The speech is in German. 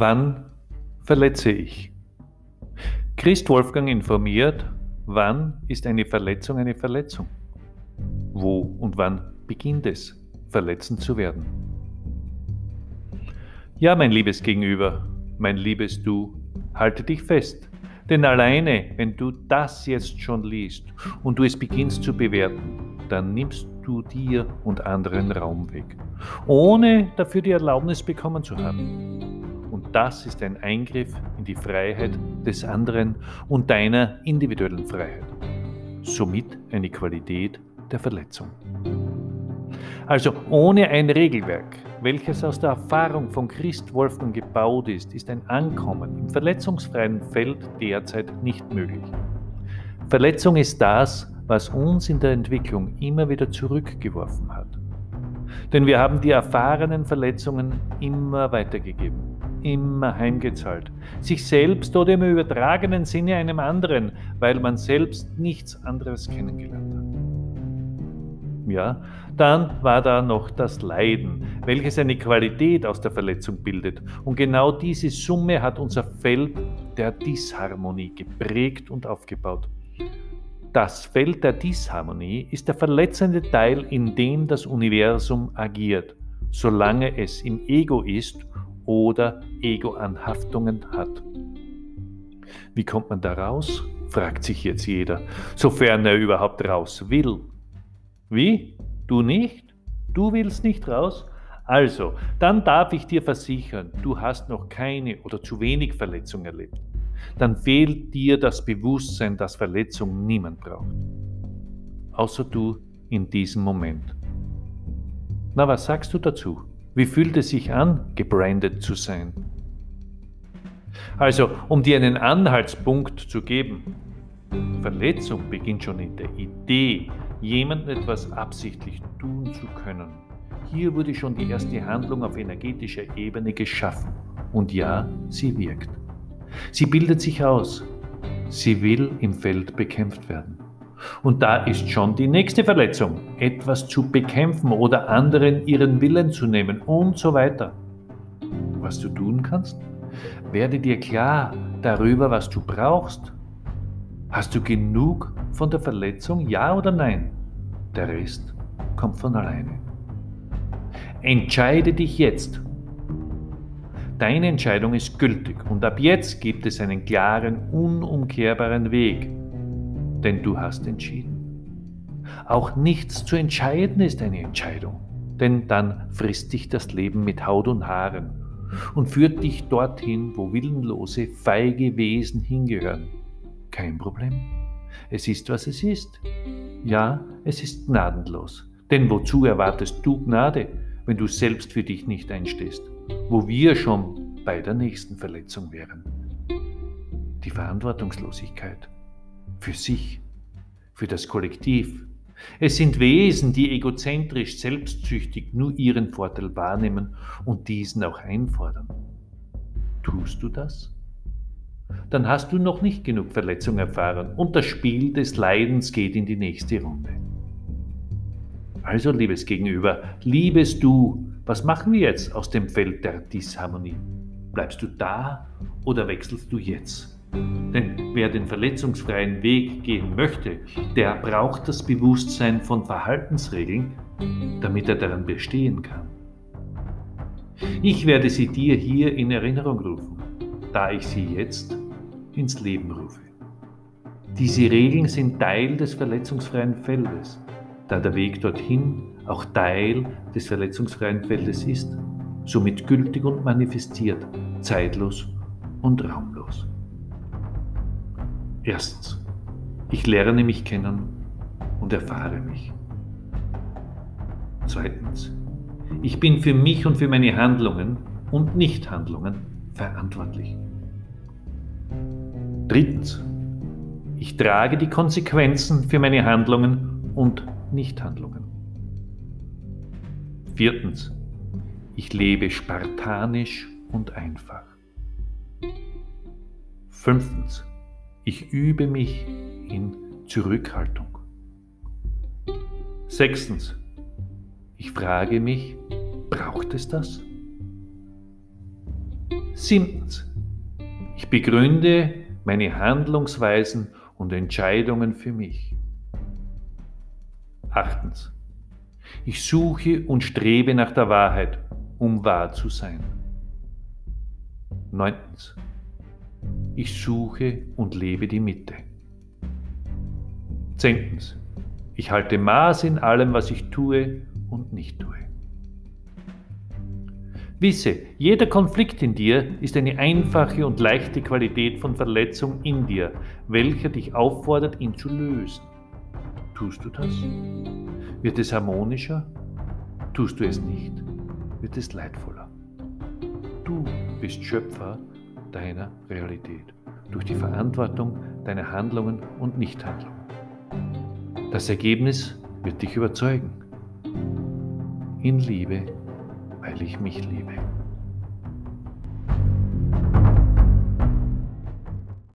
Wann verletze ich? Christ Wolfgang informiert, wann ist eine Verletzung eine Verletzung? Wo und wann beginnt es, verletzend zu werden? Ja, mein liebes Gegenüber, mein liebes Du, halte dich fest. Denn alleine, wenn du das jetzt schon liest und du es beginnst zu bewerten, dann nimmst du dir und anderen Raum weg, ohne dafür die Erlaubnis bekommen zu haben. Das ist ein Eingriff in die Freiheit des anderen und deiner individuellen Freiheit. Somit eine Qualität der Verletzung. Also ohne ein Regelwerk, welches aus der Erfahrung von Christ Wolfgang gebaut ist, ist ein Ankommen im verletzungsfreien Feld derzeit nicht möglich. Verletzung ist das, was uns in der Entwicklung immer wieder zurückgeworfen hat. Denn wir haben die erfahrenen Verletzungen immer weitergegeben, immer heimgezahlt, sich selbst oder im übertragenen Sinne einem anderen, weil man selbst nichts anderes kennengelernt hat. Ja, dann war da noch das Leiden, welches eine Qualität aus der Verletzung bildet. Und genau diese Summe hat unser Feld der Disharmonie geprägt und aufgebaut. Das Feld der Disharmonie ist der verletzende Teil, in dem das Universum agiert, solange es im Ego ist oder Ego-Anhaftungen hat. Wie kommt man da raus? fragt sich jetzt jeder, sofern er überhaupt raus will. Wie? Du nicht? Du willst nicht raus? Also, dann darf ich dir versichern, du hast noch keine oder zu wenig Verletzung erlebt. Dann fehlt dir das Bewusstsein, dass Verletzung niemand braucht. Außer du in diesem Moment. Na, was sagst du dazu? Wie fühlt es sich an, gebrandet zu sein? Also, um dir einen Anhaltspunkt zu geben, Verletzung beginnt schon in der Idee, jemandem etwas absichtlich tun zu können. Hier wurde schon die erste Handlung auf energetischer Ebene geschaffen. Und ja, sie wirkt. Sie bildet sich aus. Sie will im Feld bekämpft werden. Und da ist schon die nächste Verletzung, etwas zu bekämpfen oder anderen ihren Willen zu nehmen und so weiter. Was du tun kannst? Werde dir klar darüber, was du brauchst Hast du genug von der Verletzung, ja oder nein? Der Rest kommt von alleine. Entscheide dich jetzt. Deine Entscheidung ist gültig und ab jetzt gibt es einen klaren, unumkehrbaren Weg, denn du hast entschieden. Auch nichts zu entscheiden ist eine Entscheidung, denn dann frisst dich das Leben mit Haut und Haaren und führt dich dorthin, wo willenlose, feige Wesen hingehören kein Problem. Es ist, was es ist. Ja, es ist gnadenlos. Denn wozu erwartest du Gnade, wenn du selbst für dich nicht einstehst? Wo wir schon bei der nächsten Verletzung wären. Die Verantwortungslosigkeit. Für sich, für das Kollektiv. Es sind Wesen, die egozentrisch, selbstsüchtig nur ihren Vorteil wahrnehmen und diesen auch einfordern. Tust du das? dann hast du noch nicht genug Verletzung erfahren und das Spiel des Leidens geht in die nächste Runde. Also, liebes Gegenüber, liebes Du, was machen wir jetzt aus dem Feld der Disharmonie? Bleibst du da oder wechselst du jetzt? Denn wer den verletzungsfreien Weg gehen möchte, der braucht das Bewusstsein von Verhaltensregeln, damit er daran bestehen kann. Ich werde sie dir hier in Erinnerung rufen, da ich sie jetzt ins Leben rufe. Diese Regeln sind Teil des verletzungsfreien Feldes, da der Weg dorthin auch Teil des verletzungsfreien Feldes ist, somit gültig und manifestiert, zeitlos und raumlos. Erstens, ich lerne mich kennen und erfahre mich. Zweitens, ich bin für mich und für meine Handlungen und Nichthandlungen verantwortlich. Drittens, ich trage die Konsequenzen für meine Handlungen und Nichthandlungen. Viertens, ich lebe spartanisch und einfach. Fünftens, ich übe mich in Zurückhaltung. Sechstens, ich frage mich, braucht es das? Siebtens. Ich begründe meine Handlungsweisen und Entscheidungen für mich. Achtens. Ich suche und strebe nach der Wahrheit, um wahr zu sein. Neuntens. Ich suche und lebe die Mitte. Zehntens. Ich halte Maß in allem, was ich tue und nicht tue. Wisse, jeder Konflikt in dir ist eine einfache und leichte Qualität von Verletzung in dir, welcher dich auffordert, ihn zu lösen. Tust du das? Wird es harmonischer? Tust du es nicht? Wird es leidvoller? Du bist Schöpfer deiner Realität durch die Verantwortung deiner Handlungen und Nichthandlungen. Das Ergebnis wird dich überzeugen. In Liebe, weil ich mich liebe.